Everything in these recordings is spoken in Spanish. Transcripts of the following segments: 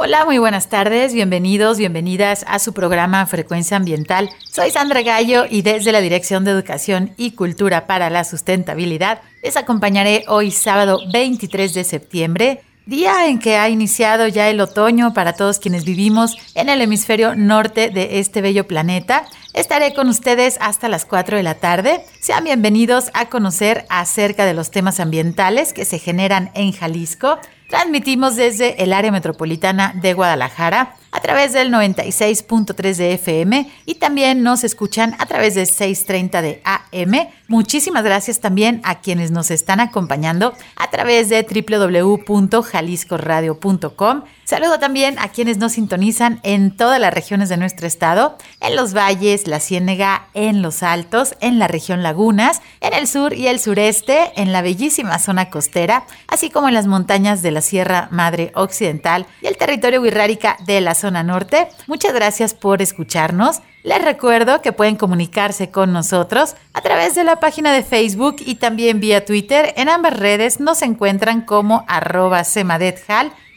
Hola, muy buenas tardes, bienvenidos, bienvenidas a su programa Frecuencia Ambiental. Soy Sandra Gallo y desde la Dirección de Educación y Cultura para la Sustentabilidad les acompañaré hoy sábado 23 de septiembre, día en que ha iniciado ya el otoño para todos quienes vivimos en el hemisferio norte de este bello planeta. Estaré con ustedes hasta las 4 de la tarde. Sean bienvenidos a conocer acerca de los temas ambientales que se generan en Jalisco Transmitimos desde el área metropolitana de Guadalajara a través del 96.3 de FM y también nos escuchan a través de 630 de AM. Muchísimas gracias también a quienes nos están acompañando a través de www.jaliscoradio.com. Saludo también a quienes nos sintonizan en todas las regiones de nuestro estado, en los valles, la Ciénega, en los altos, en la región Lagunas, en el sur y el sureste, en la bellísima zona costera, así como en las montañas de la Sierra Madre Occidental y el territorio Wirrárica de la zona norte. Muchas gracias por escucharnos. Les recuerdo que pueden comunicarse con nosotros a través de la página de Facebook y también vía Twitter. En ambas redes nos encuentran como arroba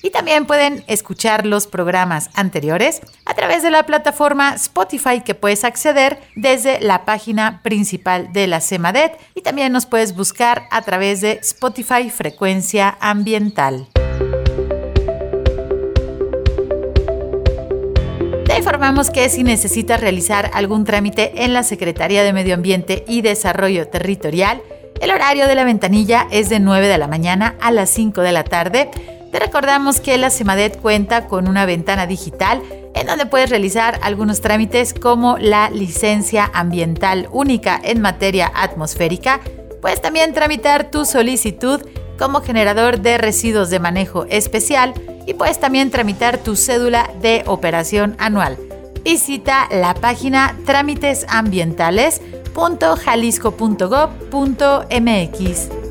y también pueden escuchar los programas anteriores a través de la plataforma Spotify que puedes acceder desde la página principal de la CEMADET y también nos puedes buscar a través de Spotify Frecuencia Ambiental. Te informamos que si necesitas realizar algún trámite en la Secretaría de Medio Ambiente y Desarrollo Territorial, el horario de la ventanilla es de 9 de la mañana a las 5 de la tarde. Te recordamos que la CEMADET cuenta con una ventana digital en donde puedes realizar algunos trámites como la licencia ambiental única en materia atmosférica. Puedes también tramitar tu solicitud como generador de residuos de manejo especial y puedes también tramitar tu cédula de operación anual. Visita la página trámitesambientales.jalisco.gov.mx.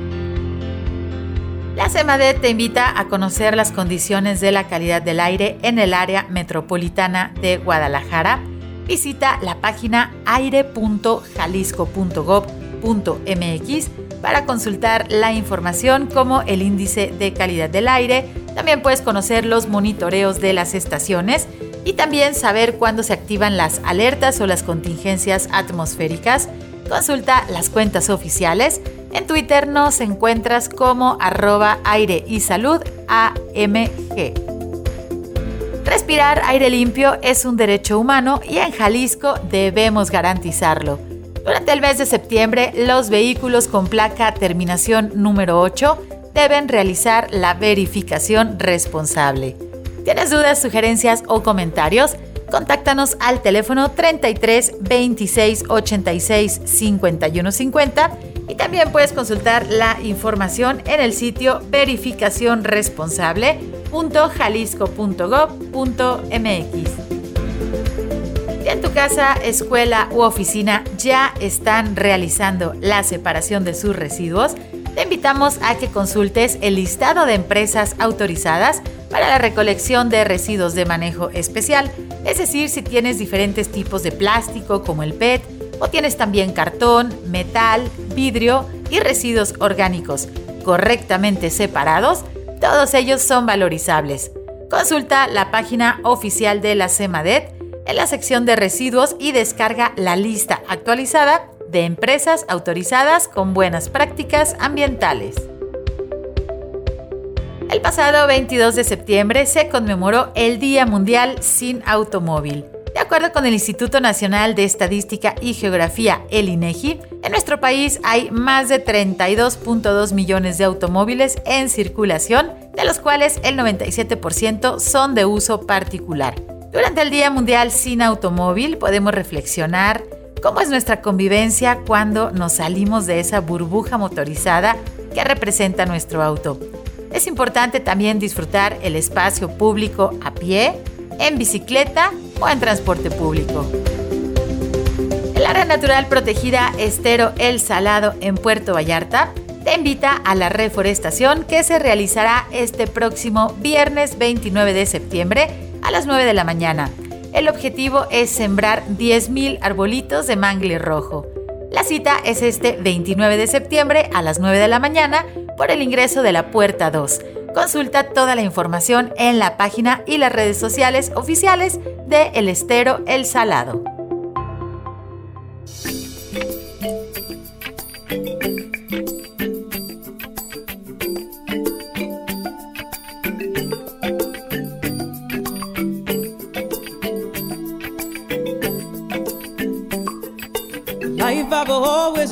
La CEMADET te invita a conocer las condiciones de la calidad del aire en el área metropolitana de Guadalajara. Visita la página aire.jalisco.gov.mx para consultar la información como el índice de calidad del aire, también puedes conocer los monitoreos de las estaciones y también saber cuándo se activan las alertas o las contingencias atmosféricas. Consulta las cuentas oficiales. En Twitter nos encuentras como arroba aire y salud AMG. Respirar aire limpio es un derecho humano y en Jalisco debemos garantizarlo. Durante el mes de septiembre, los vehículos con placa terminación número 8 deben realizar la verificación responsable. ¿Tienes dudas, sugerencias o comentarios? Contáctanos al teléfono 33 26 86 51 50 y también puedes consultar la información en el sitio verificacionresponsable.jalisco.gov.mx. Si en tu casa, escuela u oficina ya están realizando la separación de sus residuos, te invitamos a que consultes el listado de empresas autorizadas para la recolección de residuos de manejo especial, es decir, si tienes diferentes tipos de plástico como el PET o tienes también cartón, metal, vidrio y residuos orgánicos correctamente separados, todos ellos son valorizables. Consulta la página oficial de la CEMADET en la sección de residuos y descarga la lista actualizada de empresas autorizadas con buenas prácticas ambientales. El pasado 22 de septiembre se conmemoró el Día Mundial sin Automóvil. De acuerdo con el Instituto Nacional de Estadística y Geografía, el INEGI, en nuestro país hay más de 32.2 millones de automóviles en circulación, de los cuales el 97% son de uso particular. Durante el Día Mundial sin Automóvil podemos reflexionar cómo es nuestra convivencia cuando nos salimos de esa burbuja motorizada que representa nuestro auto. Es importante también disfrutar el espacio público a pie, en bicicleta o en transporte público. El área natural protegida Estero El Salado en Puerto Vallarta te invita a la reforestación que se realizará este próximo viernes 29 de septiembre a las 9 de la mañana. El objetivo es sembrar 10.000 arbolitos de mangle rojo. La cita es este 29 de septiembre a las 9 de la mañana por el ingreso de la puerta 2. Consulta toda la información en la página y las redes sociales oficiales de El Estero El Salado. Always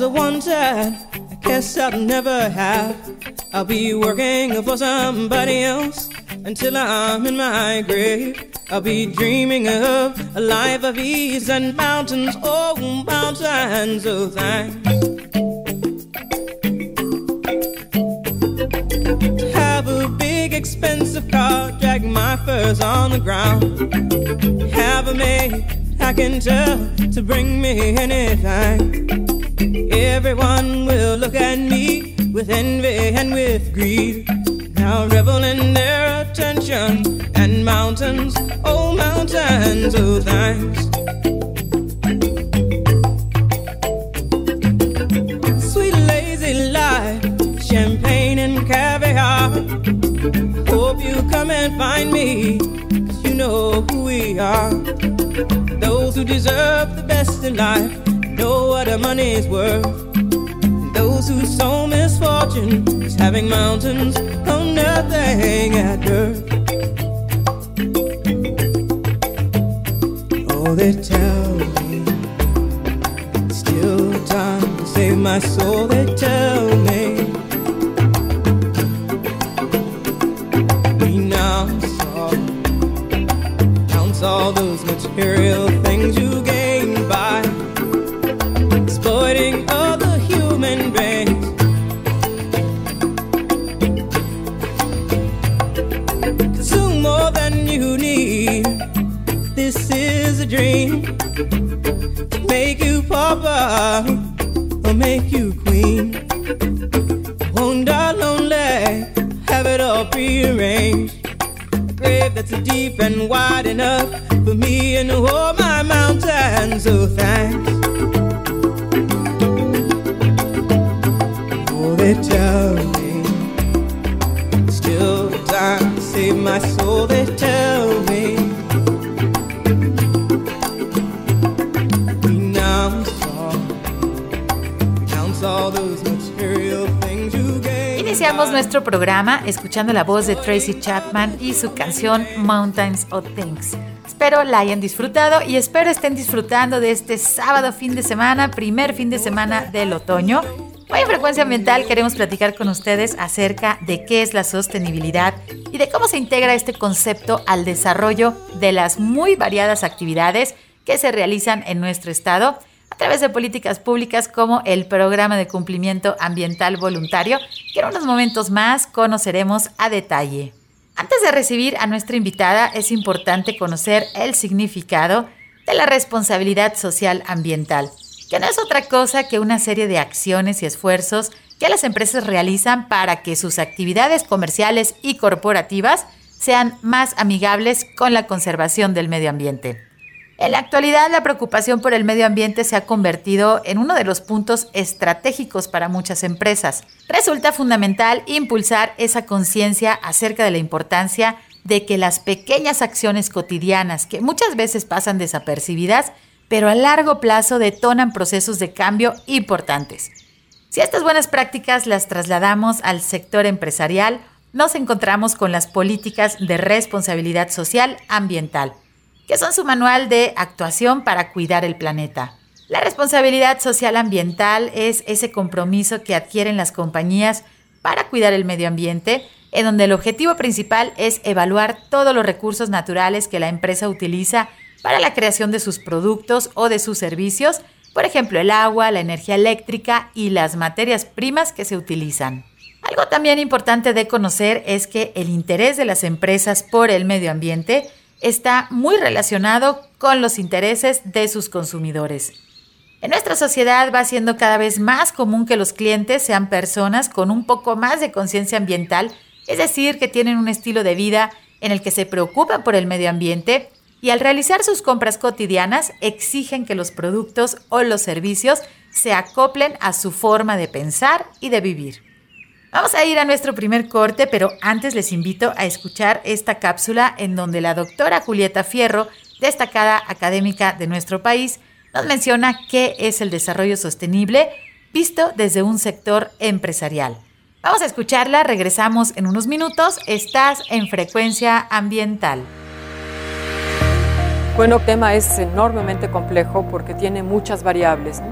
guess never. I'll be working for somebody else until I'm in my grave. I'll be dreaming of a life of ease and mountains, oh, mountains of thanks. Have a big expensive car, drag my furs on the ground. Have a maid I can tell to bring me anything. Everyone will look at me with envy and with greed. Now revel in their attention and mountains, oh mountains, oh thanks. Sweet lazy life, champagne and caviar. Hope you come and find me, cause you know who we are. Those who deserve the best in life know what the money's worth. Those who sow misfortune is having mountains on nothing at birth. Oh, they tell me still time to save my soul. They tell me we now saw counts all those material make you make you queen. Won't die lonely, have it all prearranged. A grave that's deep and wide enough for me and all my mountains. So thanks. Oh, they tell me still time to save my soul. They Iniciamos nuestro programa escuchando la voz de Tracy Chapman y su canción Mountains of Things. Espero la hayan disfrutado y espero estén disfrutando de este sábado fin de semana, primer fin de semana del otoño. Hoy en Frecuencia Ambiental queremos platicar con ustedes acerca de qué es la sostenibilidad y de cómo se integra este concepto al desarrollo de las muy variadas actividades que se realizan en nuestro estado a través de políticas públicas como el Programa de Cumplimiento Ambiental Voluntario, que en unos momentos más conoceremos a detalle. Antes de recibir a nuestra invitada, es importante conocer el significado de la responsabilidad social ambiental, que no es otra cosa que una serie de acciones y esfuerzos que las empresas realizan para que sus actividades comerciales y corporativas sean más amigables con la conservación del medio ambiente. En la actualidad, la preocupación por el medio ambiente se ha convertido en uno de los puntos estratégicos para muchas empresas. Resulta fundamental impulsar esa conciencia acerca de la importancia de que las pequeñas acciones cotidianas, que muchas veces pasan desapercibidas, pero a largo plazo detonan procesos de cambio importantes. Si estas buenas prácticas las trasladamos al sector empresarial, nos encontramos con las políticas de responsabilidad social ambiental que son su manual de actuación para cuidar el planeta. La responsabilidad social ambiental es ese compromiso que adquieren las compañías para cuidar el medio ambiente, en donde el objetivo principal es evaluar todos los recursos naturales que la empresa utiliza para la creación de sus productos o de sus servicios, por ejemplo el agua, la energía eléctrica y las materias primas que se utilizan. Algo también importante de conocer es que el interés de las empresas por el medio ambiente está muy relacionado con los intereses de sus consumidores. En nuestra sociedad va siendo cada vez más común que los clientes sean personas con un poco más de conciencia ambiental, es decir, que tienen un estilo de vida en el que se preocupan por el medio ambiente y al realizar sus compras cotidianas exigen que los productos o los servicios se acoplen a su forma de pensar y de vivir. Vamos a ir a nuestro primer corte, pero antes les invito a escuchar esta cápsula en donde la doctora Julieta Fierro, destacada académica de nuestro país, nos menciona qué es el desarrollo sostenible visto desde un sector empresarial. Vamos a escucharla, regresamos en unos minutos. Estás en frecuencia ambiental. Bueno, el tema es enormemente complejo porque tiene muchas variables.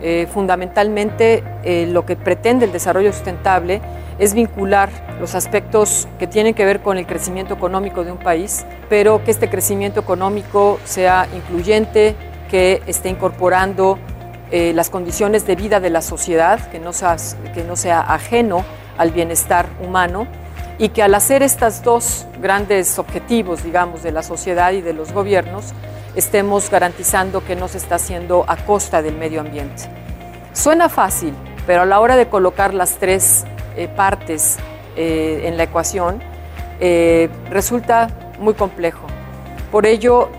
Eh, fundamentalmente eh, lo que pretende el desarrollo sustentable es vincular los aspectos que tienen que ver con el crecimiento económico de un país, pero que este crecimiento económico sea incluyente, que esté incorporando eh, las condiciones de vida de la sociedad, que no, sea, que no sea ajeno al bienestar humano y que al hacer estos dos grandes objetivos, digamos, de la sociedad y de los gobiernos, estemos garantizando que no se está haciendo a costa del medio ambiente. Suena fácil, pero a la hora de colocar las tres eh, partes eh, en la ecuación, eh, resulta muy complejo. Por ello,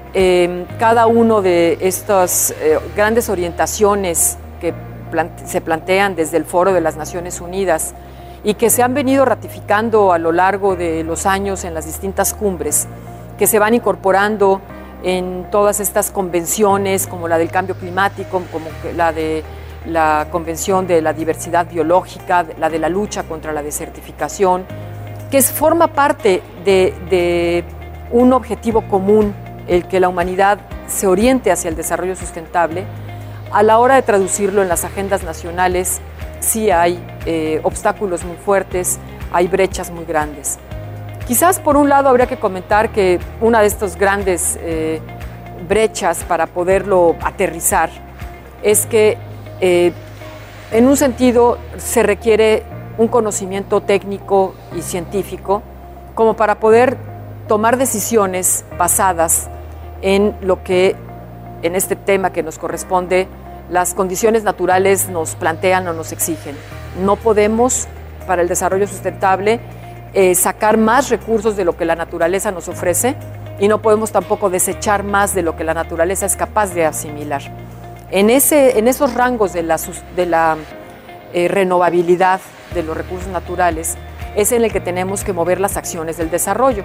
cada uno de estas grandes orientaciones que se plantean desde el Foro de las Naciones Unidas y que se han venido ratificando a lo largo de los años en las distintas cumbres, que se van incorporando en todas estas convenciones como la del cambio climático, como la de la Convención de la Diversidad Biológica, la de la lucha contra la desertificación, que forma parte de, un objetivo común, el que la humanidad se oriente hacia el desarrollo sustentable, a la hora de traducirlo en las agendas nacionales sí hay eh, obstáculos muy fuertes, hay brechas muy grandes. Quizás por un lado habría que comentar que una de estas grandes eh, brechas para poderlo aterrizar es que eh, en un sentido se requiere un conocimiento técnico y científico como para poder tomar decisiones basadas en lo que en este tema que nos corresponde las condiciones naturales nos plantean o nos exigen. No podemos para el desarrollo sustentable eh, sacar más recursos de lo que la naturaleza nos ofrece y no podemos tampoco desechar más de lo que la naturaleza es capaz de asimilar. En, ese, en esos rangos de la, de la eh, renovabilidad de los recursos naturales es en el que tenemos que mover las acciones del desarrollo.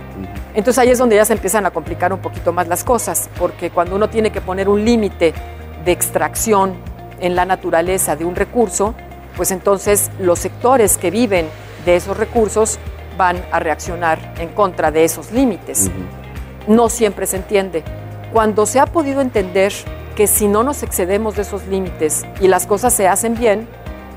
Entonces ahí es donde ya se empiezan a complicar un poquito más las cosas, porque cuando uno tiene que poner un límite de extracción en la naturaleza de un recurso, pues entonces los sectores que viven de esos recursos van a reaccionar en contra de esos límites. No siempre se entiende. Cuando se ha podido entender que si no nos excedemos de esos límites y las cosas se hacen bien,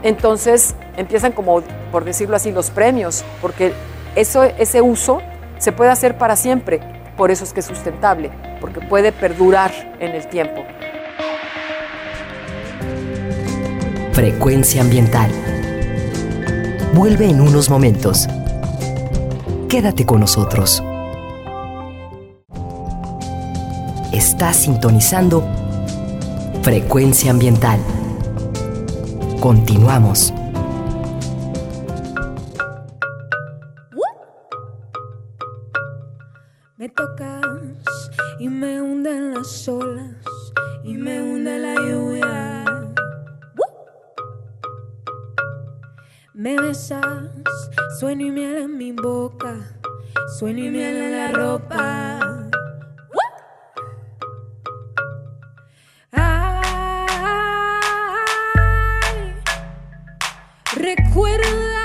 entonces empiezan como, por decirlo así, los premios, porque eso, ese uso se puede hacer para siempre. Por eso es que es sustentable, porque puede perdurar en el tiempo. Frecuencia ambiental. Vuelve en unos momentos. Quédate con nosotros. Estás sintonizando Frecuencia ambiental. Continuamos. Me tocas y me hunden las olas y me hunde la lluvia. Me besas, sueño y miel en mi boca, sueño y miel en la ropa. Ay, recuerda,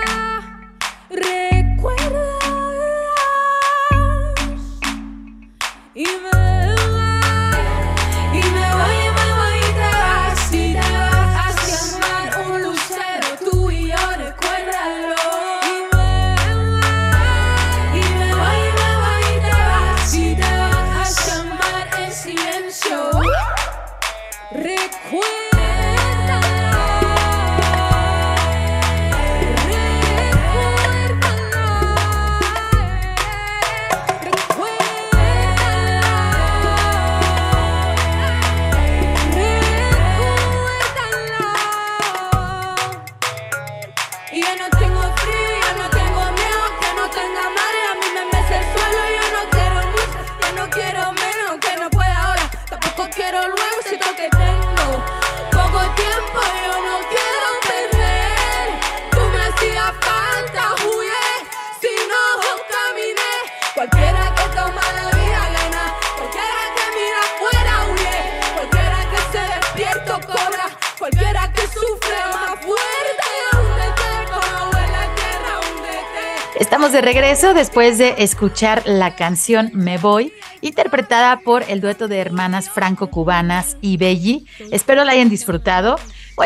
regreso después de escuchar la canción Me Voy, interpretada por el dueto de hermanas franco-cubanas y Belli. Espero la hayan disfrutado.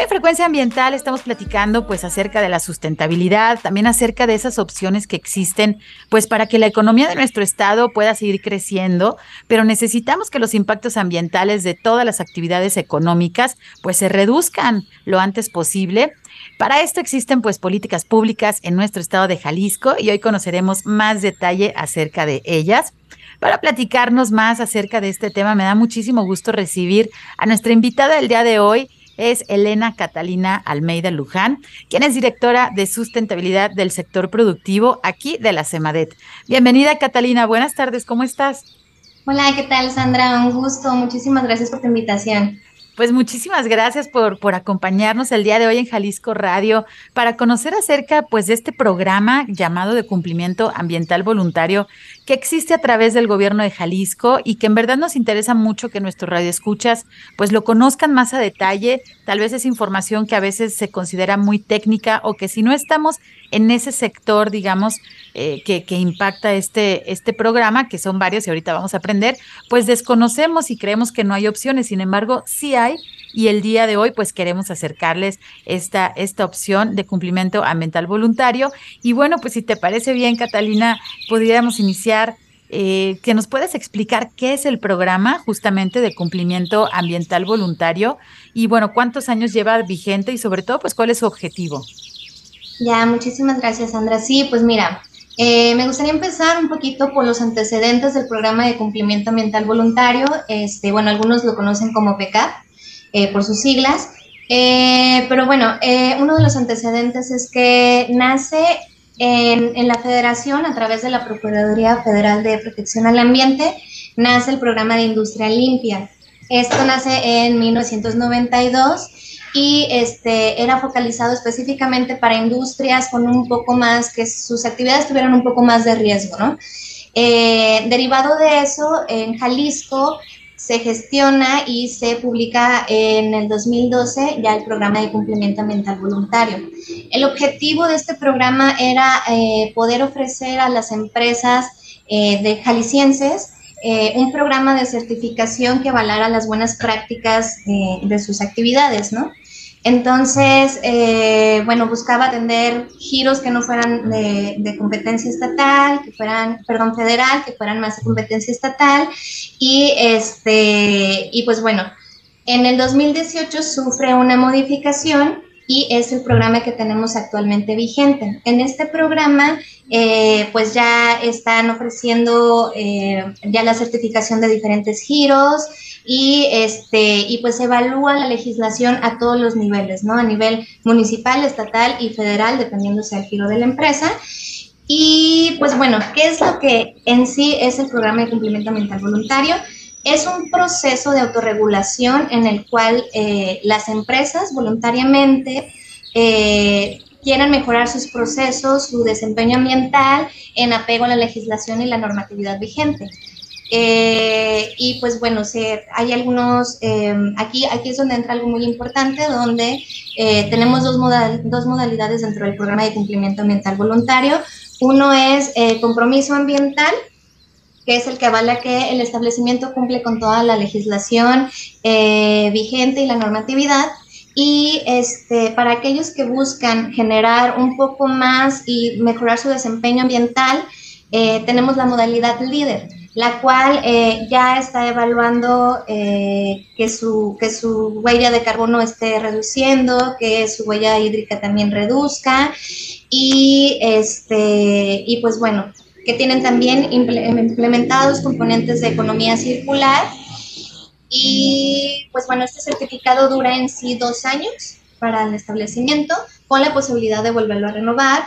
Frecuencia Ambiental estamos platicando pues acerca de la sustentabilidad, también acerca de esas opciones que existen pues para que la economía de nuestro estado pueda seguir creciendo, pero necesitamos que los impactos ambientales de todas las actividades económicas pues se reduzcan lo antes posible. Para esto existen pues políticas públicas en nuestro estado de Jalisco y hoy conoceremos más detalle acerca de ellas. Para platicarnos más acerca de este tema, me da muchísimo gusto recibir a nuestra invitada del día de hoy, es Elena Catalina Almeida Luján, quien es directora de sustentabilidad del sector productivo aquí de la CEMADET. Bienvenida Catalina, buenas tardes, ¿cómo estás? Hola, ¿qué tal Sandra? Un gusto, muchísimas gracias por tu invitación. Pues muchísimas gracias por, por acompañarnos el día de hoy en Jalisco Radio para conocer acerca pues de este programa llamado de cumplimiento ambiental voluntario que existe a través del gobierno de Jalisco y que en verdad nos interesa mucho que nuestros radioescuchas pues lo conozcan más a detalle. Tal vez es información que a veces se considera muy técnica o que si no estamos en ese sector, digamos, eh, que, que, impacta este, este programa, que son varios y ahorita vamos a aprender, pues desconocemos y creemos que no hay opciones. Sin embargo, sí hay y el día de hoy pues queremos acercarles esta, esta opción de cumplimiento ambiental voluntario. Y bueno, pues si te parece bien, Catalina, podríamos iniciar eh, que nos puedas explicar qué es el programa justamente de cumplimiento ambiental voluntario y bueno, cuántos años lleva vigente y sobre todo pues cuál es su objetivo. Ya, muchísimas gracias, Sandra. Sí, pues mira, eh, me gustaría empezar un poquito por los antecedentes del programa de cumplimiento ambiental voluntario. Este, bueno, algunos lo conocen como PECAP eh, por sus siglas. Eh, pero bueno, uno de los antecedentes es que nace en, en, la federación a través de la Procuraduría Federal de Protección al Ambiente, nace el programa de Industria Limpia. Esto nace en 1992 y este, era focalizado específicamente para industrias con un poco más, que sus actividades tuvieran un poco más de riesgo, ¿no? Eh, derivado de eso, en Jalisco se gestiona y se publica en el 2012 ya el programa de cumplimiento ambiental voluntario. El objetivo de este programa era eh, poder ofrecer a las empresas eh, de jaliscienses un programa de certificación que avalara las buenas prácticas de sus actividades, ¿no? Entonces, eh, bueno, buscaba atender giros que no fueran de, competencia estatal, que fueran, perdón, federal, que fueran más de competencia estatal. Y, este, y pues bueno, en el 2018 sufre una modificación y es el programa que tenemos actualmente vigente. En este programa, eh, pues ya están ofreciendo eh, ya la certificación de diferentes giros, y, este, y pues evalúa la legislación a todos los niveles, ¿no? A nivel municipal, estatal y federal, dependiendo sea el giro de la empresa. Y pues bueno, ¿qué es lo que en sí es el programa de cumplimiento ambiental voluntario? Es un proceso de autorregulación en el cual eh, las empresas voluntariamente eh, quieren mejorar sus procesos, su desempeño ambiental en apego a la legislación y la normatividad vigente. Eh, y pues bueno, hay algunos, em, aquí, aquí es donde entra algo muy importante, donde tenemos dos, modalidades dentro del programa de cumplimiento ambiental voluntario. Uno es compromiso ambiental, que es el que avala que el establecimiento cumple con toda la legislación vigente y la normatividad. Y este, para aquellos que buscan generar un poco más y mejorar su desempeño ambiental, tenemos la modalidad líder la cual eh, ya está evaluando eh, que, su, que su huella de carbono esté reduciendo, que su huella hídrica también reduzca y, este, y pues bueno, que tienen también implementados componentes de economía circular. Y pues bueno, este certificado dura en sí dos años para el establecimiento con la posibilidad de volverlo a renovar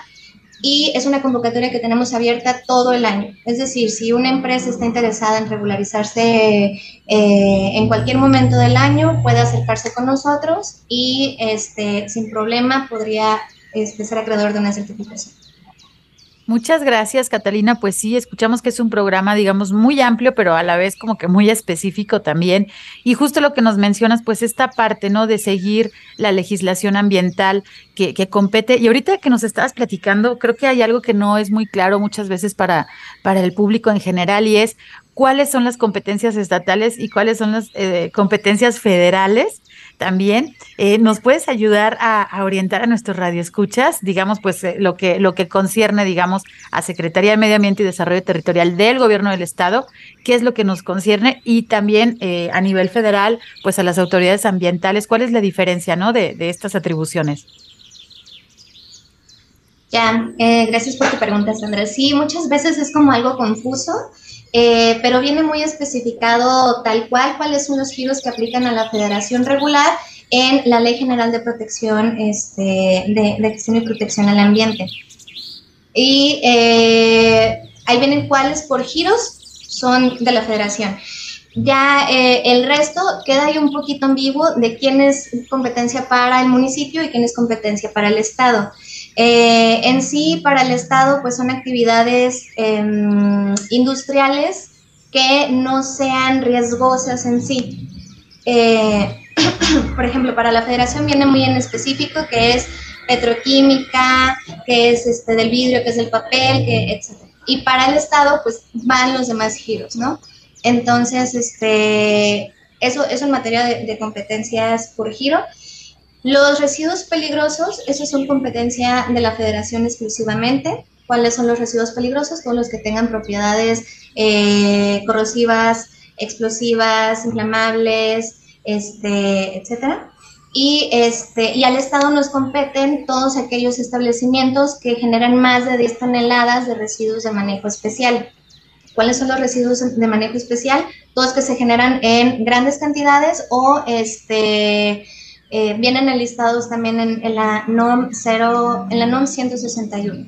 y es una convocatoria que tenemos abierta todo el año. Es decir, si una empresa está interesada en regularizarse eh, en cualquier momento del año, puede acercarse con nosotros y este, sin problema podría este, ser acreedor de una certificación. Muchas gracias, Catalina. Pues sí, escuchamos que es un programa, digamos, muy amplio, pero a la vez como que muy específico también. Y justo lo que nos mencionas, pues esta parte, ¿no? De seguir la legislación ambiental que, que compete. Y ahorita que nos estabas platicando, creo que hay algo que no es muy claro muchas veces para, para el público en general y es cuáles son las competencias estatales y cuáles son las eh, competencias federales también. Eh, ¿Nos puedes ayudar a, orientar a nuestros radioescuchas, digamos, pues eh, lo, que, lo que concierne, digamos, a Secretaría de Medio Ambiente y Desarrollo Territorial del Gobierno del Estado, qué es lo que nos concierne y también a nivel federal, pues a las autoridades ambientales, cuál es la diferencia, ¿no? De, de estas atribuciones. Ya, gracias por tu pregunta, Sandra. Sí, muchas veces es como algo confuso eh, pero viene muy especificado tal cual cuáles son los giros que aplican a la federación regular en la Ley General de Protección este, de, de y Protección al Ambiente. Y eh, ahí vienen cuáles por giros son de la federación. Ya eh, el resto queda ahí un poquito ambiguo de quién es competencia para el municipio y quién es competencia para el Estado. Eh, en sí, para el Estado, pues son actividades em, industriales que no sean riesgosas en sí. Eh, por ejemplo, para la federación viene muy en específico que es petroquímica, que es este del vidrio, que es el papel, que etc. Y para el Estado, pues van los demás giros, ¿no? Entonces, este, eso, eso en materia de competencias por giro. Los residuos peligrosos, esos son competencia de la federación exclusivamente. ¿Cuáles son los residuos peligrosos? Todos los que tengan propiedades eh, corrosivas, explosivas, inflamables, este, etcétera. Y, este, y al Estado nos competen todos aquellos establecimientos que generan más de 10 toneladas de residuos de manejo especial. ¿Cuáles son los residuos de manejo especial? Todos que se generan en grandes cantidades o este, eh, vienen enlistados también en, la NOM 0, en la NOM 161.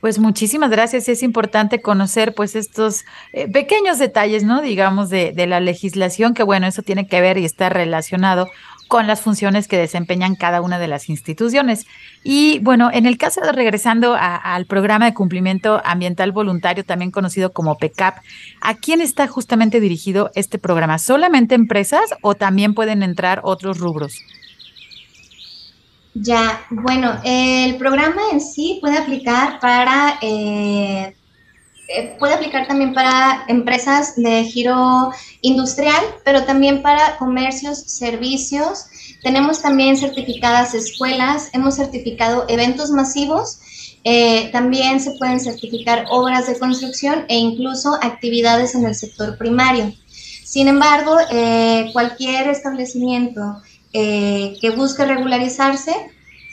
Pues muchísimas gracias. Es importante conocer pues estos eh, pequeños detalles, ¿no? Digamos, de, de, la legislación, que bueno, eso tiene que ver y está relacionado con las funciones que desempeñan cada una de las instituciones. Y bueno, en el caso de regresando al programa de cumplimiento ambiental voluntario, también conocido como PECAP, ¿a quién está justamente dirigido este programa? ¿Solamente empresas o también pueden entrar otros rubros? Ya, bueno, el programa en sí puede aplicar para eh, eh, puede aplicar también para empresas de giro industrial, pero también para comercios, servicios. Tenemos también certificadas escuelas, hemos certificado eventos masivos, eh, también se pueden certificar obras de construcción e incluso actividades en el sector primario. Sin embargo, eh, cualquier establecimiento que busque regularizarse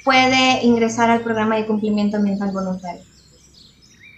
puede ingresar al programa de cumplimiento ambiental voluntario.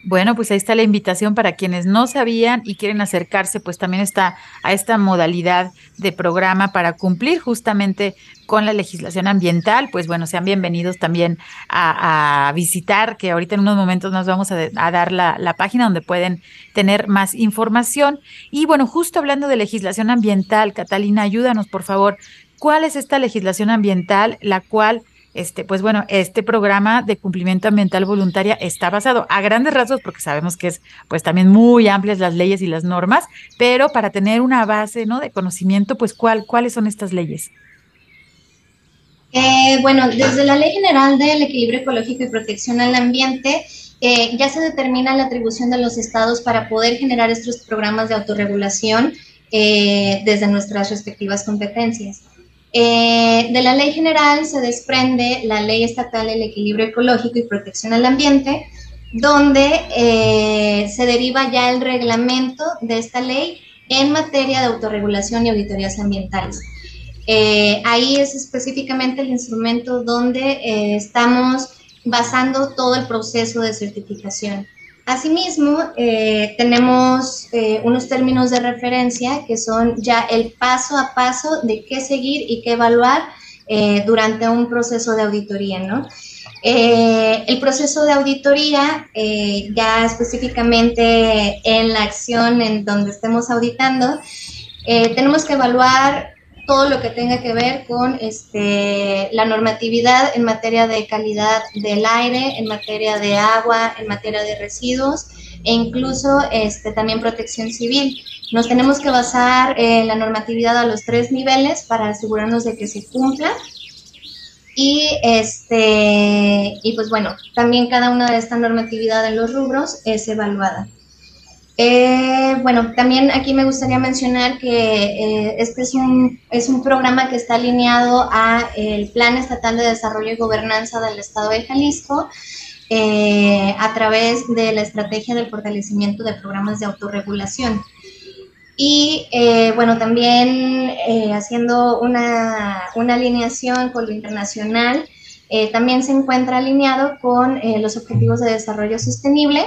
Bueno, pues ahí está la invitación para quienes no sabían y quieren acercarse, pues también está a esta modalidad de programa para cumplir justamente con la legislación ambiental. Pues bueno, sean bienvenidos también a, visitar, que ahorita en unos momentos nos vamos a, dar la, página donde pueden tener más información. Y bueno, justo hablando de legislación ambiental, Catalina, ayúdanos por favor. ¿Cuál es esta legislación ambiental la cual este, pues bueno, este programa de cumplimiento ambiental voluntaria está basado a grandes rasgos, porque sabemos que es pues también muy amplias las leyes y las normas, pero para tener una base ¿no? de conocimiento, pues ¿cuál, ¿cuáles son estas leyes? Eh, bueno, desde la Ley General del Equilibrio Ecológico y Protección al Ambiente, eh, ya se determina la atribución de los estados para poder generar estos programas de autorregulación eh, desde nuestras respectivas competencias. Eh, de la ley general se desprende la ley estatal del equilibrio ecológico y protección al ambiente, donde eh, se deriva ya el reglamento de esta ley en materia de autorregulación y auditorías ambientales. Eh, ahí es específicamente el instrumento donde estamos basando todo el proceso de certificación. Asimismo, eh, tenemos eh, unos términos de referencia que son ya el paso a paso de qué seguir y qué evaluar eh, durante un proceso de auditoría, ¿no? el proceso de auditoría, ya específicamente en la acción en donde estemos auditando, tenemos que evaluar todo lo que tenga que ver con este, la normatividad en materia de calidad del aire, en materia de agua, en materia de residuos e incluso este, también protección civil. Nos tenemos que basar en la normatividad a los tres niveles para asegurarnos de que se cumpla. Y, este, y pues bueno, también cada una de esta normatividad en los rubros es evaluada. Eh, bueno, también aquí me gustaría mencionar que eh, este es un, es un programa que está alineado a el Plan Estatal de Desarrollo y Gobernanza del Estado de Jalisco eh, a través de la estrategia del fortalecimiento de programas de autorregulación. Y bueno, también haciendo una, una, alineación con lo internacional, también se encuentra alineado con los Objetivos de Desarrollo Sostenible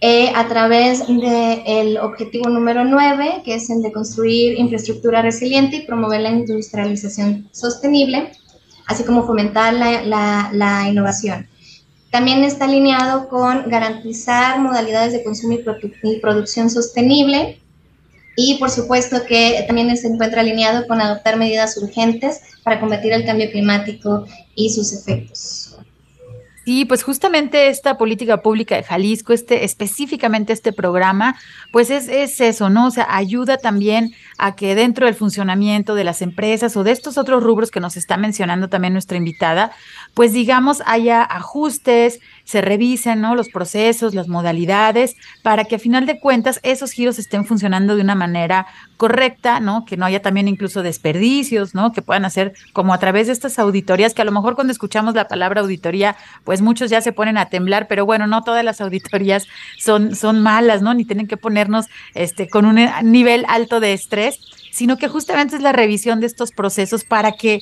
eh, a través del objetivo número 9, que es el de construir infraestructura resiliente y promover la industrialización sostenible, así como fomentar la, la, innovación. También está alineado con garantizar modalidades de consumo y, producción sostenible, y por supuesto que también se encuentra alineado con adoptar medidas urgentes para combatir el cambio climático y sus efectos. Sí, pues justamente esta política pública de Jalisco, este, específicamente este programa, pues es, es eso, ¿no? O sea, ayuda también a que dentro del funcionamiento de las empresas o de estos otros rubros que nos está mencionando también nuestra invitada, pues digamos haya ajustes, se revisen ¿no? los procesos, las modalidades, para que a final de cuentas esos giros estén funcionando de una manera correcta, ¿no? Que no haya también incluso desperdicios, ¿no? Que puedan hacer como a través de estas auditorías, que a lo mejor cuando escuchamos la palabra auditoría, pues muchos ya se ponen a temblar, pero bueno, no todas las auditorías son, son malas, ¿no? Ni tienen que ponernos este, con un nivel alto de estrés, sino que justamente es la revisión de estos procesos para que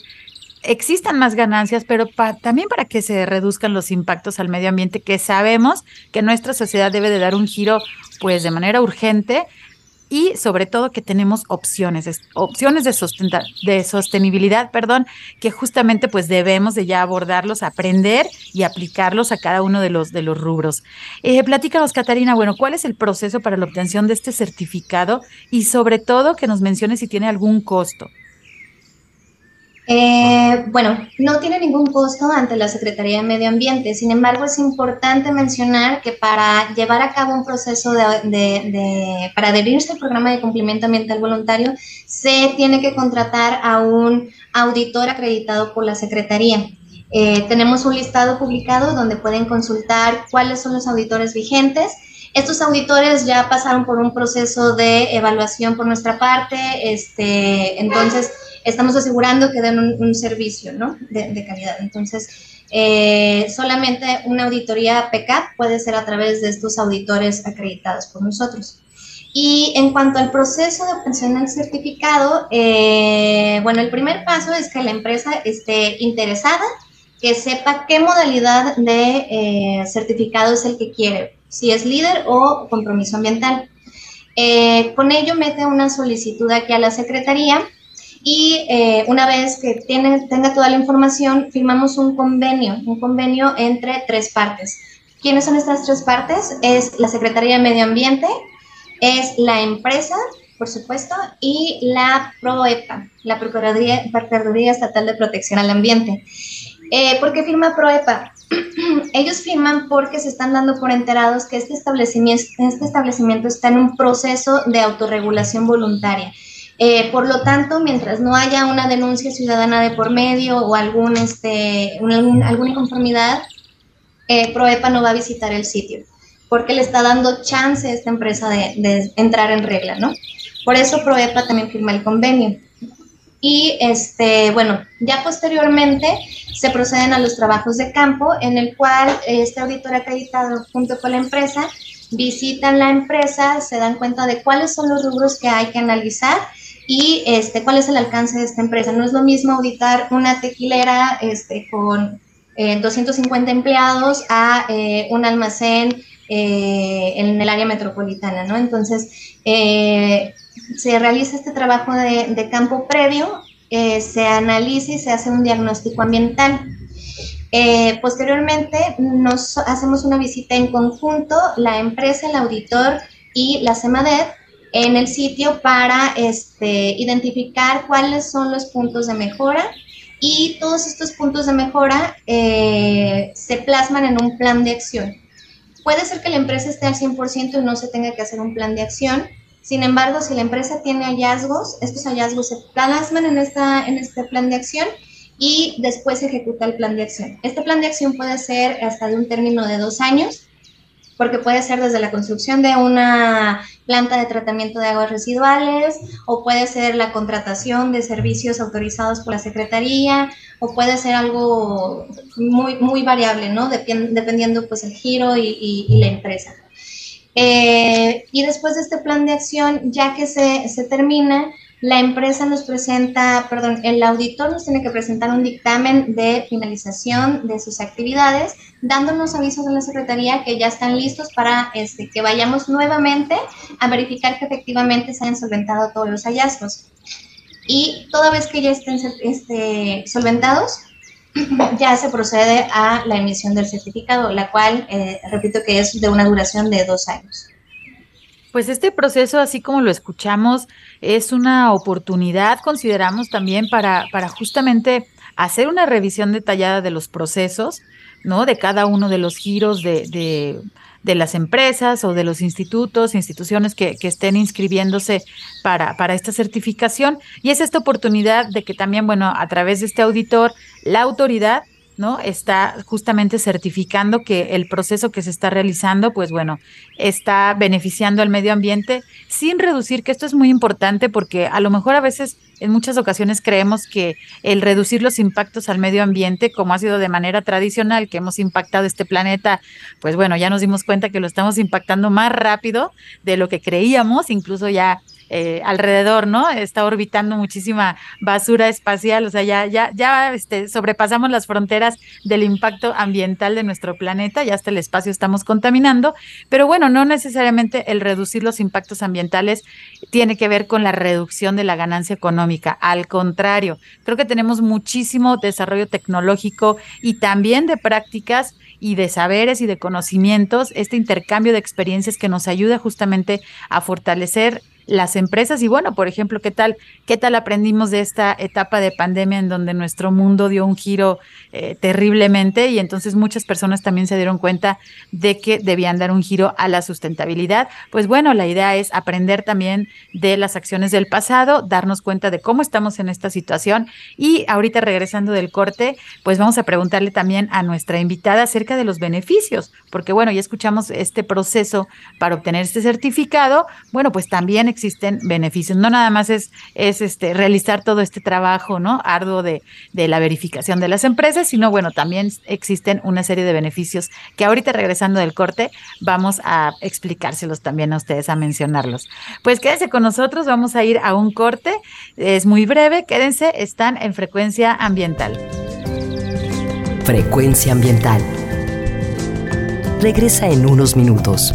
existan más ganancias, pero también para que se reduzcan los impactos al medio ambiente, que sabemos que nuestra sociedad debe de dar un giro pues de manera urgente y sobre todo que tenemos opciones, opciones de, sostenibilidad, perdón, que justamente pues debemos de ya abordarlos, aprender y aplicarlos a cada uno de los, de los rubros. Eh, platícanos, Catarina, bueno, ¿cuál es el proceso para la obtención de este certificado y sobre todo que nos mencione si tiene algún costo? Eh, bueno, no tiene ningún costo ante la Secretaría de Medio Ambiente. Sin embargo, es importante mencionar que para llevar a cabo un proceso de, para adherirse al programa de cumplimiento ambiental voluntario, se tiene que contratar a un auditor acreditado por la Secretaría. Eh, tenemos un listado publicado donde pueden consultar cuáles son los auditores vigentes. Estos auditores ya pasaron por un proceso de evaluación por nuestra parte, este, entonces estamos asegurando que den un, servicio de, calidad. Entonces, eh, solamente una auditoría PECAP puede ser a través de estos auditores acreditados por nosotros. Y en cuanto al proceso de obtención del certificado, eh, bueno, el primer paso es que la empresa esté interesada, que sepa qué modalidad de eh, certificado es el que quiere, si es líder o compromiso ambiental. con ello mete una solicitud aquí a la Secretaría y eh, una vez que tiene, tenga toda la información, firmamos un convenio, un convenio entre tres partes. ¿Quiénes son estas tres partes? Es la Secretaría de Medio Ambiente, es la empresa, por supuesto, y la PROEPA, la Procuraduría, Procuraduría Estatal de Protección al Ambiente. Eh, ¿Por qué firma PROEPA? Ellos firman porque se están dando por enterados que este establecimiento, este establecimiento está en un proceso de autorregulación voluntaria. Eh, por lo tanto, mientras no haya una denuncia ciudadana de por medio o algún, este, alguna inconformidad, eh, Proepa no va a visitar el sitio, porque le está dando chance a esta empresa de, entrar en regla, ¿no? Por eso Proepa también firma el convenio. Y este, bueno, ya posteriormente se proceden a los trabajos de campo, en el cual este auditor acreditado junto con la empresa visitan la empresa, se dan cuenta de cuáles son los rubros que hay que analizar y este, cuál es el alcance de esta empresa. No es lo mismo auditar una tequilera este, con 250 eh, empleados a eh, un almacén eh, en el área metropolitana, ¿no? Entonces, se realiza este trabajo de, de campo previo, se analiza y se hace un diagnóstico ambiental. posteriormente, nos hacemos una visita en conjunto, la empresa, el auditor y la CEMADET, en el sitio para este, identificar cuáles son los puntos de mejora y todos estos puntos de mejora eh, se plasman en un plan de acción. Puede ser que la empresa esté al 100% y no se tenga que hacer un plan de acción. Sin embargo, si la empresa tiene hallazgos, estos hallazgos se plasman en, esta, en este plan de acción y después se ejecuta el plan de acción. Este plan de acción puede ser hasta de un término de dos años, porque puede ser desde la construcción de una planta de tratamiento de aguas residuales, o puede ser la contratación de servicios autorizados por la Secretaría, o puede ser algo muy, muy variable, ¿no? dependiendo pues el giro y, la empresa. Eh, y después de este plan de acción, ya que se, se termina, la empresa nos presenta, perdón, el auditor nos tiene que presentar un dictamen de finalización de sus actividades, dándonos avisos de la Secretaría que ya están listos para este, que vayamos nuevamente a verificar que efectivamente se hayan solventado todos los hallazgos. Y toda vez que ya estén este, solventados, ya se procede a la emisión del certificado, la cual, eh, repito que es de una duración de dos años. Pues este proceso, así como lo escuchamos, es una oportunidad, consideramos también para, para justamente hacer una revisión detallada de los procesos, ¿no? De cada uno de los giros de, de, las empresas o de los institutos, instituciones que, que estén inscribiéndose para, para esta certificación. Y es esta oportunidad de que también, bueno, a través de este auditor, la autoridad ¿no? Está justamente certificando que el proceso que se está realizando, pues bueno, está beneficiando al medio ambiente sin reducir, que esto es muy importante porque a lo mejor a veces en muchas ocasiones creemos que el reducir los impactos al medio ambiente, como ha sido de manera tradicional, que hemos impactado este planeta, pues bueno, ya nos dimos cuenta que lo estamos impactando más rápido de lo que creíamos, incluso ya eh, alrededor, ¿no? Está orbitando muchísima basura espacial, o sea, ya, ya, ya este, sobrepasamos las fronteras del impacto ambiental de nuestro planeta, ya hasta el espacio estamos contaminando, pero bueno, no necesariamente el reducir los impactos ambientales tiene que ver con la reducción de la ganancia económica, al contrario, creo que tenemos muchísimo desarrollo tecnológico y también de prácticas y de saberes y de conocimientos, este intercambio de experiencias que nos ayuda justamente a fortalecer las empresas y bueno, por ejemplo, ¿qué tal qué tal aprendimos de esta etapa de pandemia en donde nuestro mundo dio un giro eh, terriblemente y entonces muchas personas también se dieron cuenta de que debían dar un giro a la sustentabilidad? Pues bueno, la idea es aprender también de las acciones del pasado, darnos cuenta de cómo estamos en esta situación y ahorita regresando del corte, pues vamos a preguntarle también a nuestra invitada acerca de los beneficios, porque bueno, ya escuchamos este proceso para obtener este certificado, bueno, pues también existen beneficios. No nada más es, es este, realizar todo este trabajo, ¿no? Arduo de, de la verificación de las empresas, sino bueno, también existen una serie de beneficios que ahorita regresando del corte vamos a explicárselos también a ustedes, a mencionarlos. Pues quédense con nosotros, vamos a ir a un corte, es muy breve, quédense, están en frecuencia ambiental. Frecuencia ambiental. Regresa en unos minutos.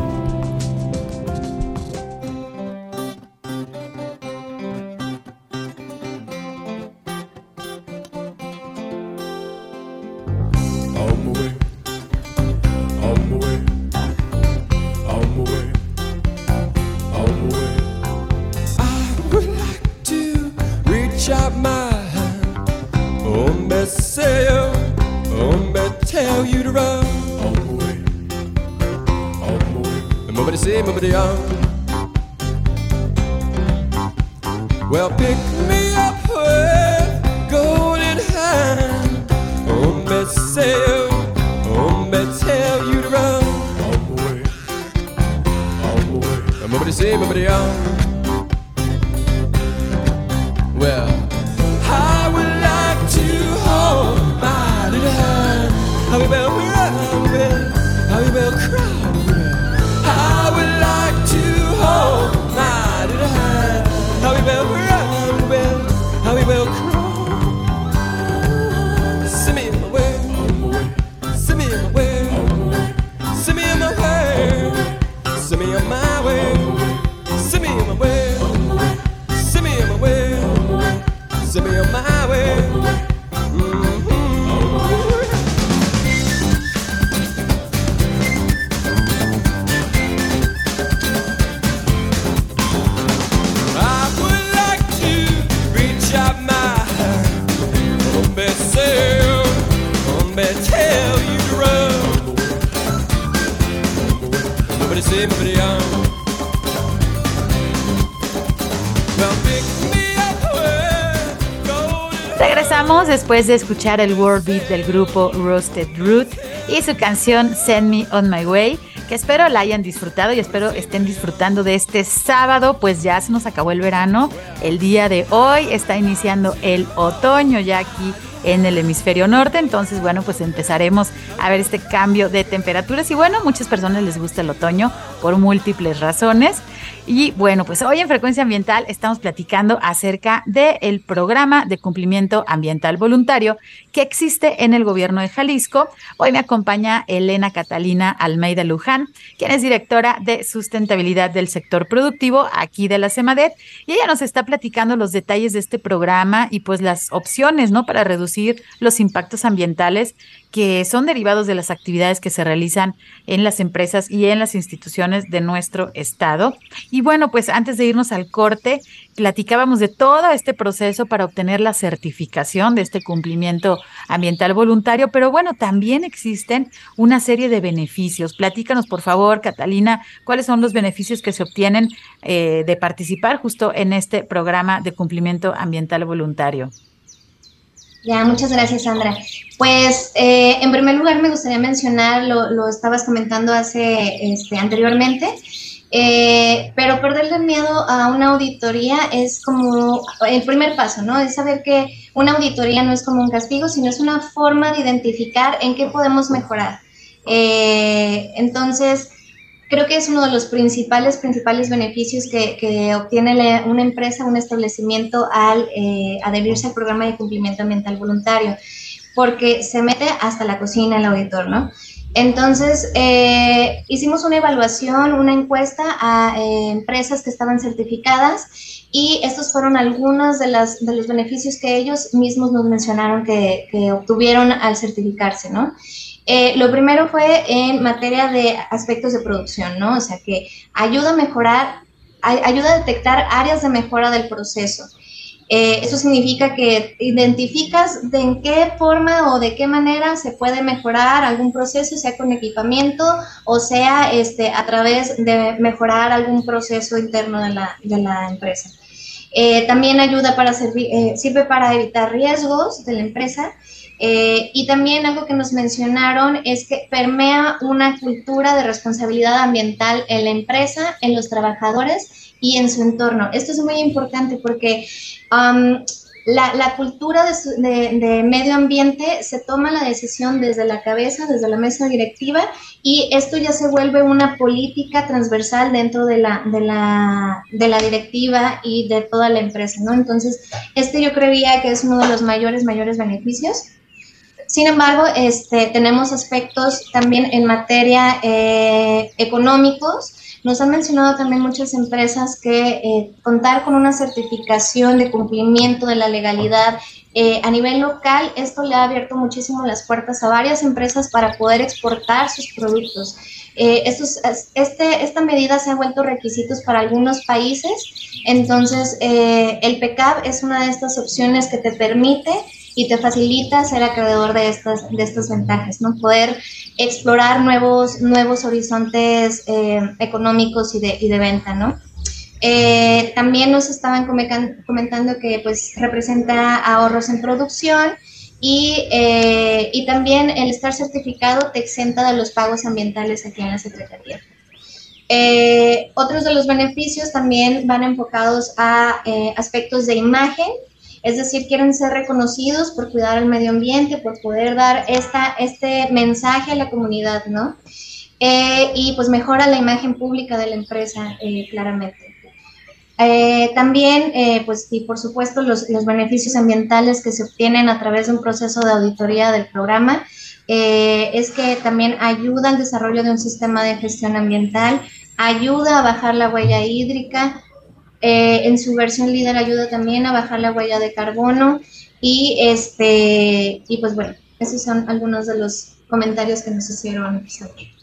Regresamos después de escuchar el world beat del grupo Roasted Root y su canción Send Me On My Way, que espero la hayan disfrutado y espero estén disfrutando de este sábado, pues ya se nos acabó el verano, el día de hoy está iniciando el otoño ya aquí en el hemisferio norte, entonces bueno, pues empezaremos a ver este cambio de temperaturas y bueno, muchas personas les gusta el otoño por múltiples razones. Y bueno, pues hoy en Frecuencia Ambiental estamos platicando acerca del programa de cumplimiento ambiental voluntario que existe en el gobierno de Jalisco. Hoy me acompaña Elena Catalina Almeida Luján, quien es directora de sustentabilidad del sector productivo aquí de la CEMADET. Y ella nos está platicando los detalles de este programa y pues las opciones, ¿no? Para reducir los impactos ambientales que son derivados de las actividades que se realizan en las empresas y en las instituciones de nuestro estado. Y bueno, pues antes de irnos al corte, platicábamos de todo este proceso para obtener la certificación de este cumplimiento ambiental voluntario, pero bueno, también existen una serie de beneficios. Platícanos, por favor, Catalina, cuáles son los beneficios que se obtienen eh, de participar justo en este programa de cumplimiento ambiental voluntario. Ya, muchas gracias, Sandra. Pues, eh, en primer lugar, me gustaría mencionar, lo, lo estabas comentando hace, este, anteriormente, eh, pero perderle el miedo a una auditoría es como el primer paso, ¿no? Es saber que una auditoría no es como un castigo, sino es una forma de identificar en qué podemos mejorar. Eh, entonces, creo que es uno de los principales, principales beneficios que, que obtiene una empresa, un establecimiento al eh, adherirse al programa de cumplimiento ambiental voluntario, porque se mete hasta la cocina el auditor, ¿no? Entonces, eh, hicimos una evaluación, una encuesta a eh, empresas que estaban certificadas y estos fueron algunos de, las, de los beneficios que ellos mismos nos mencionaron que, que obtuvieron al certificarse, ¿no? Eh, lo primero fue en materia de aspectos de producción, ¿no? O sea, que ayuda a mejorar, ay- ayuda a detectar áreas de mejora del proceso. Eh, eso significa que identificas de en qué forma o de qué manera se puede mejorar algún proceso, sea con equipamiento o sea este, a través de mejorar algún proceso interno de la, de la empresa. Eh, también ayuda para servir, eh, sirve para evitar riesgos de la empresa. Eh, y también algo que nos mencionaron es que permea una cultura de responsabilidad ambiental en la empresa, en los trabajadores y en su entorno. Esto es muy importante porque um, la, la, cultura de, su, de, de, medio ambiente se toma la decisión desde la cabeza, desde la mesa directiva, y esto ya se vuelve una política transversal dentro de la, de la, de la directiva y de toda la empresa, ¿no? Entonces, este yo creía que es uno de los mayores, mayores beneficios. Sin embargo, este, tenemos aspectos también en materia eh, económicos. Nos han mencionado también muchas empresas que eh, contar con una certificación de cumplimiento de la legalidad eh, a nivel local, esto le ha abierto muchísimo las puertas a varias empresas para poder exportar sus productos. Eh, este, esta medida se ha vuelto requisitos para algunos países, entonces eh, el PECAP es una de estas opciones que te permite y te facilita ser acreedor de estas, de estas ventajas, ¿no? Poder explorar nuevos, nuevos horizontes eh, económicos y de, y de venta, ¿no? Eh, también nos estaban comentando que pues representa ahorros en producción y, eh, y, también el estar certificado te exenta de los pagos ambientales aquí en la Secretaría. Eh, otros de los beneficios también van enfocados a eh, aspectos de imagen, es decir, quieren ser reconocidos por cuidar el medio ambiente, por poder dar esta, este mensaje a la comunidad, ¿no? Eh, y pues mejora la imagen pública de la empresa, claramente. Eh, también, eh, pues, y por supuesto, los, los, beneficios ambientales que se obtienen a través de un proceso de auditoría del programa eh, es que también ayuda al desarrollo de un sistema de gestión ambiental, ayuda a bajar la huella hídrica, eh, en su versión líder ayuda también a bajar la huella de carbono y, este, y pues bueno, esos son algunos de los comentarios que nos hicieron saber.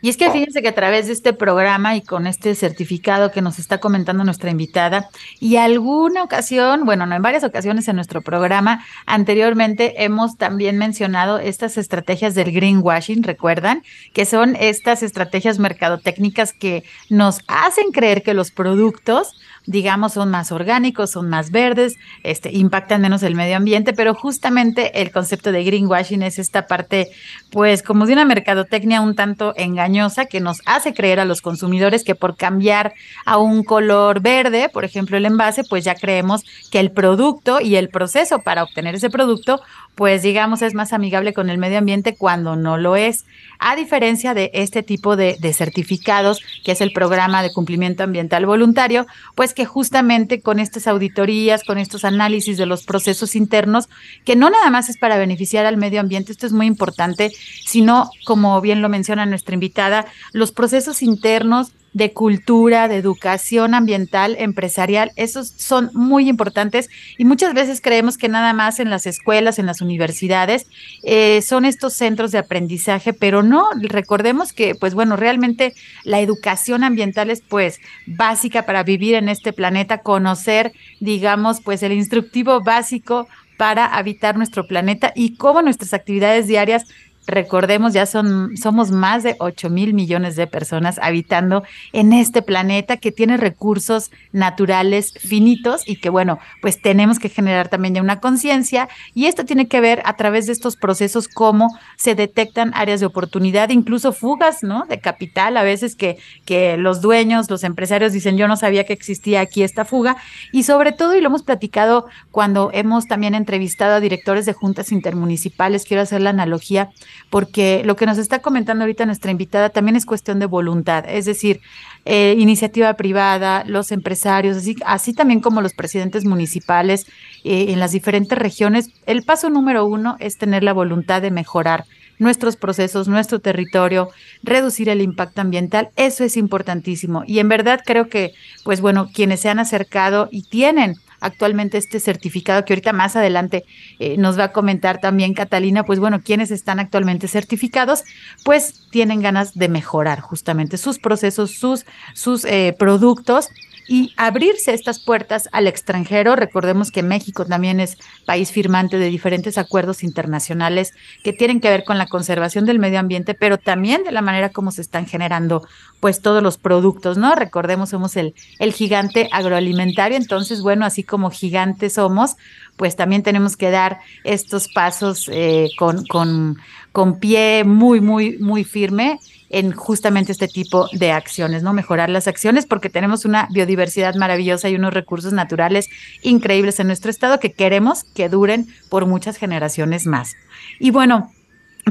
Y es que fíjense que a través de este programa y con este certificado que nos está comentando nuestra invitada, y alguna ocasión, bueno, no en varias ocasiones en nuestro programa, anteriormente hemos también mencionado estas estrategias del greenwashing, recuerdan, que son estas estrategias mercadotécnicas que nos hacen creer que los productos digamos, son más orgánicos, son más verdes, este, impactan menos el medio ambiente, pero justamente el concepto de greenwashing es esta parte, pues, como de una mercadotecnia un tanto engañosa que nos hace creer a los consumidores que por cambiar a un color verde, por ejemplo, el envase, pues ya creemos que el producto y el proceso para obtener ese producto pues digamos es más amigable con el medio ambiente cuando no lo es, a diferencia de este tipo de, certificados, que es el programa de cumplimiento ambiental voluntario, pues que justamente con estas auditorías, con estos análisis de los procesos internos, que no nada más es para beneficiar al medio ambiente, esto es muy importante, sino, como bien lo menciona nuestra invitada, los procesos internos de cultura, de educación ambiental, empresarial, esos son muy importantes y muchas veces creemos que nada más en las escuelas, en las universidades, eh, son estos centros de aprendizaje, pero no, recordemos que, pues bueno, realmente la educación ambiental es pues básica para vivir en este planeta, conocer, digamos, pues el instructivo básico para habitar nuestro planeta y cómo nuestras actividades diarias recordemos, ya son, somos más de 8 mil millones de personas habitando en este planeta que tiene recursos naturales finitos y que, bueno, pues tenemos que generar también ya una conciencia y esto tiene que ver a través de estos procesos cómo se detectan áreas de oportunidad, incluso fugas, ¿no? De capital, a veces que, que los dueños, los empresarios dicen, yo no sabía que existía aquí esta fuga y sobre todo, y lo hemos platicado cuando hemos también entrevistado a directores de juntas intermunicipales, quiero hacer la analogía, porque lo que nos está comentando ahorita nuestra invitada también es cuestión de voluntad, es decir, eh, iniciativa privada, los empresarios, así, así también como los presidentes municipales eh, en las diferentes regiones. El paso número uno es tener la voluntad de mejorar nuestros procesos, nuestro territorio, reducir el impacto ambiental, eso es importantísimo. Y en verdad creo que, pues bueno, quienes se han acercado y tienen actualmente este certificado que ahorita más adelante eh, nos va a comentar también Catalina, pues bueno, quienes están actualmente certificados, pues tienen ganas de mejorar justamente sus procesos, sus, sus eh, productos y abrirse estas puertas al extranjero. Recordemos que México también es país firmante de diferentes acuerdos internacionales que tienen que ver con la conservación del medio ambiente, pero también de la manera como se están generando pues todos los productos, ¿no? Recordemos, somos el, el gigante agroalimentario, entonces, bueno, así como gigantes somos, pues también tenemos que dar estos pasos eh, con, con, con pie muy, muy, muy firme en justamente este tipo de acciones, ¿no? Mejorar las acciones porque tenemos una biodiversidad maravillosa y unos recursos naturales increíbles en nuestro estado que queremos que duren por muchas generaciones más. Y bueno,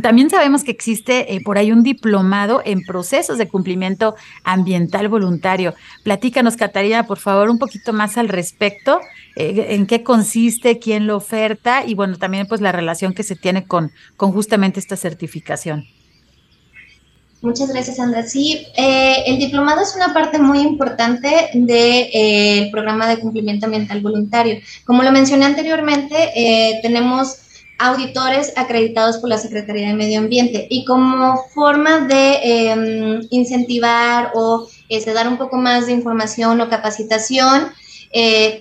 también sabemos que existe eh, por ahí un diplomado en procesos de cumplimiento ambiental voluntario. Platícanos, Catarina, por favor, un poquito más al respecto, eh, en qué consiste, quién lo oferta y bueno, también pues la relación que se tiene con, con justamente esta certificación. Muchas gracias, Sandra. Sí, eh, el diplomado es una parte muy importante del de, eh, programa de cumplimiento ambiental voluntario. Como lo mencioné anteriormente, eh, tenemos auditores acreditados por la Secretaría de Medio Ambiente y como forma de em, incentivar o este, dar un poco más de información o capacitación,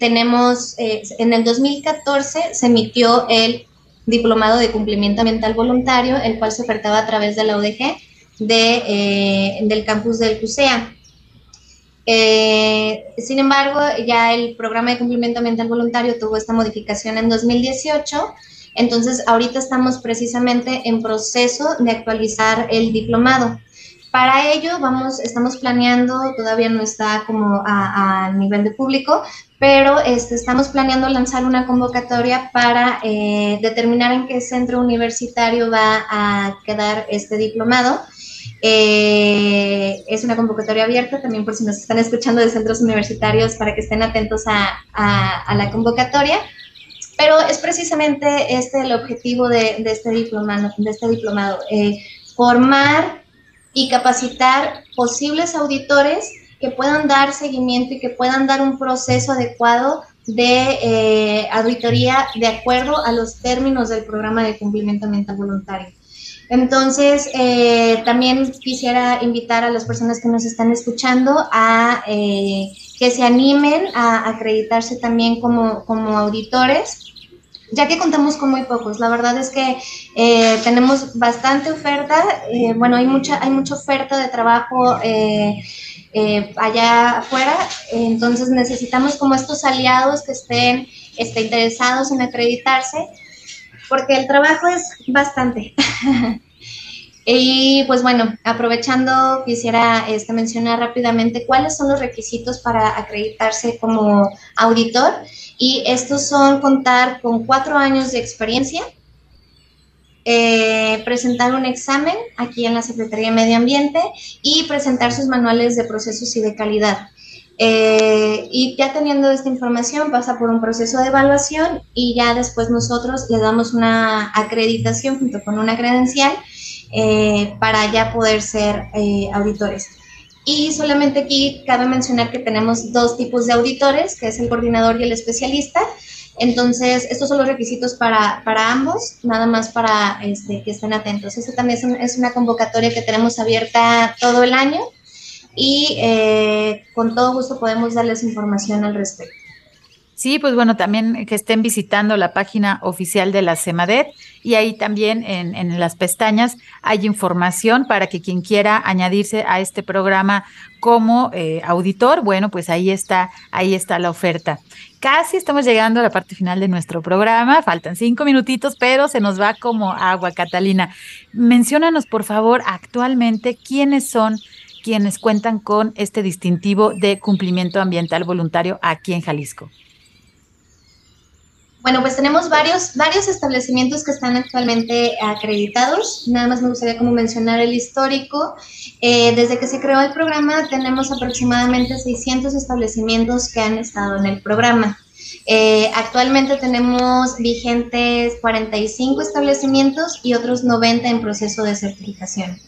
tenemos, en el 2014 se emitió el diplomado de cumplimiento ambiental voluntario, el cual se ofertaba a través de la UDG de, eh, del campus del CUSEA. Eh, sin embargo, ya el programa de cumplimiento ambiental voluntario tuvo esta modificación en 2018, entonces ahorita estamos precisamente en proceso de actualizar el diplomado. Para ello, vamos, estamos planeando, todavía no está como a, nivel de público, pero este, estamos planeando lanzar una convocatoria para eh, determinar en qué centro universitario va a quedar este diplomado eh, es una convocatoria abierta también por si nos están escuchando de centros universitarios para que estén atentos a, la convocatoria. Pero es precisamente este el objetivo de, este, diplomado, de este diplomado, eh, formar y capacitar posibles auditores que puedan dar seguimiento y que puedan dar un proceso adecuado de eh, auditoría de acuerdo a los términos del programa de cumplimiento ambiental voluntario. Entonces, eh, también quisiera invitar a las personas que nos están escuchando a eh, que se animen a acreditarse también como, como auditores ya que contamos con muy pocos. La verdad es que eh, tenemos bastante oferta, bueno, hay mucha, hay mucha oferta de trabajo allá afuera, entonces necesitamos como estos aliados que estén, estén interesados en acreditarse porque el trabajo es bastante. y pues bueno, aprovechando, quisiera este, mencionar rápidamente cuáles son los requisitos para acreditarse como auditor. Y estos son contar con cuatro años de experiencia, eh, presentar un examen aquí en la Secretaría de Medio Ambiente y presentar sus manuales de procesos y de calidad. Eh, y ya teniendo esta información pasa por un proceso de evaluación y ya después nosotros le damos una acreditación junto con una credencial eh, para ya poder ser eh, auditores. Y solamente aquí cabe mencionar que tenemos dos tipos de auditores, que es el coordinador y el especialista. Entonces, estos son los requisitos para, para ambos, nada más para este, que estén atentos. Esto también es, es una convocatoria que tenemos abierta todo el año y eh, con todo gusto podemos darles información al respecto. Sí, pues bueno, también que estén visitando la página oficial de la CEMADET y ahí también en, las pestañas hay información para que quien quiera añadirse a este programa como eh, auditor, bueno, pues ahí está, ahí está la oferta. Casi estamos llegando a la parte final de nuestro programa, faltan cinco minutitos, pero se nos va como agua, Catalina. Menciónanos, por favor, actualmente quiénes son quienes cuentan con este distintivo de cumplimiento ambiental voluntario aquí en Jalisco? Bueno, pues tenemos varios, varios establecimientos que están actualmente acreditados. Nada más me gustaría como mencionar el histórico. Eh, desde que se creó el programa tenemos aproximadamente 600 establecimientos que han estado en el programa. Eh, actualmente tenemos vigentes 45 establecimientos y otros 90 en proceso de certificación.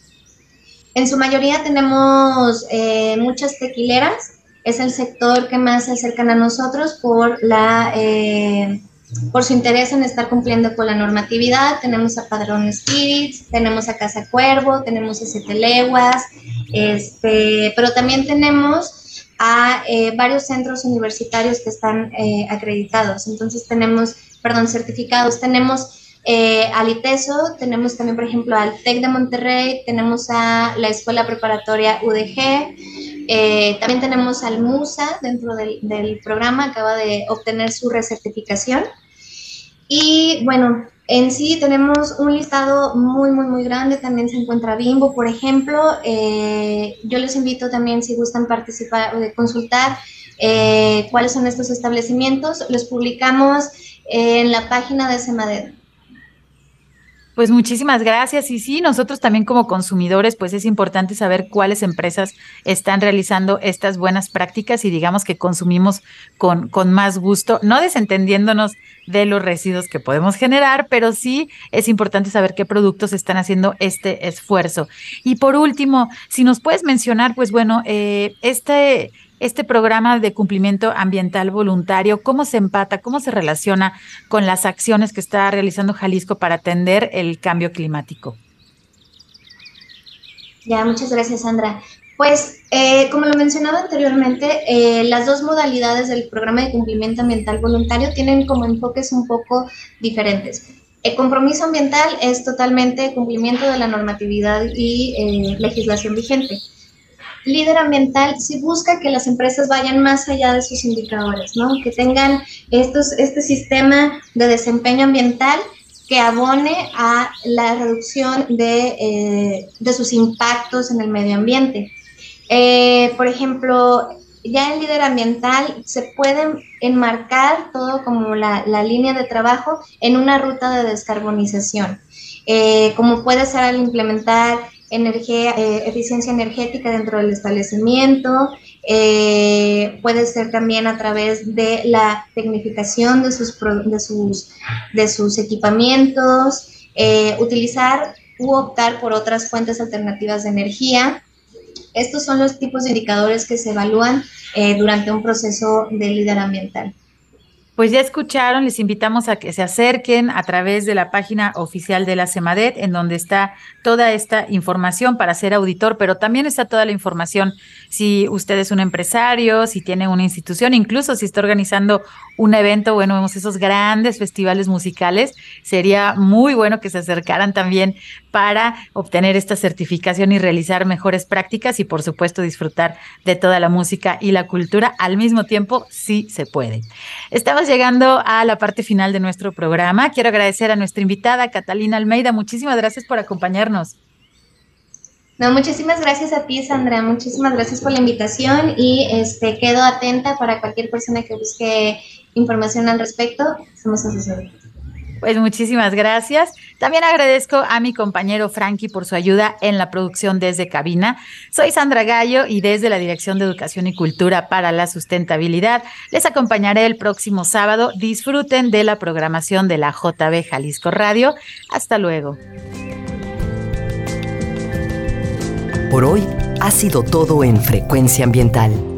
En su mayoría tenemos eh, muchas tequileras, es el sector que más se acercan a nosotros por la eh, por su interés en estar cumpliendo con la normatividad. Tenemos a Padrón Spirits, tenemos a Casa Cuervo, tenemos a Siete Leguas, este, pero también tenemos a eh, varios centros universitarios que están acreditados. Entonces tenemos, perdón, certificados. Tenemos eh, al ITESO, tenemos también, por ejemplo, al TEC de Monterrey, tenemos a la Escuela Preparatoria UDG, eh, también tenemos al MUSA dentro del, programa, acaba de obtener su recertificación. Y bueno, en sí tenemos un listado muy, muy, muy grande. También se encuentra Bimbo, por ejemplo. Eh, yo les invito también, si gustan participar o de consultar eh, cuáles son estos establecimientos. Los publicamos en la página de Semadero. Pues muchísimas gracias. Y sí, nosotros también como consumidores, pues es importante saber cuáles empresas están realizando estas buenas prácticas y digamos que consumimos con, con más gusto, no desentendiéndonos de los residuos que podemos generar, pero sí es importante saber qué productos están haciendo este esfuerzo. Y por último, si nos puedes mencionar, pues bueno, eh, este este programa de cumplimiento ambiental voluntario, cómo se empata, cómo se relaciona con las acciones que está realizando Jalisco para atender el cambio climático. Ya, muchas gracias, Sandra. Pues, eh, como lo mencionaba anteriormente, eh, las dos modalidades del programa de cumplimiento ambiental voluntario tienen como enfoques un poco diferentes. El compromiso ambiental es totalmente cumplimiento de la normatividad y eh, legislación vigente líder ambiental sí busca que las empresas vayan más allá de sus indicadores, ¿no? Que tengan estos, este sistema de desempeño ambiental que abone a la reducción de, eh, de sus impactos en el medio ambiente. Eh, por ejemplo, ya en líder ambiental se puede enmarcar todo como la, la línea de trabajo en una ruta de descarbonización, eh, como puede ser al implementar energía, eh, eficiencia energética dentro del establecimiento, eh, puede ser también a través de la tecnificación de sus, de sus, de sus equipamientos, eh, utilizar u optar por otras fuentes alternativas de energía. Estos son los tipos de indicadores que se evalúan durante un proceso de líder ambiental. Pues ya escucharon, les invitamos a que se acerquen a través de la página oficial de la CEMADET, en donde está toda esta información para ser auditor, pero también está toda la información si usted es un empresario, si tiene una institución, incluso si está organizando un evento, bueno, vemos esos grandes festivales musicales, sería muy bueno que se acercaran también para obtener esta certificación y realizar mejores prácticas y por supuesto disfrutar de toda la música y la cultura al mismo tiempo, sí se puede. Estamos llegando a la parte final de nuestro programa. Quiero agradecer a nuestra invitada, Catalina Almeida. Muchísimas gracias por acompañarnos. No, muchísimas gracias a ti, Sandra. Muchísimas gracias por la invitación y este quedo atenta para cualquier persona que busque información al respecto. Somos. Pues muchísimas gracias. También agradezco a mi compañero Frankie por su ayuda en la producción desde cabina. Soy Sandra Gallo y desde la Dirección de Educación y Cultura para la Sustentabilidad les acompañaré el próximo sábado. Disfruten de la programación de la JB Jalisco Radio. Hasta luego. Por hoy ha sido todo en Frecuencia Ambiental.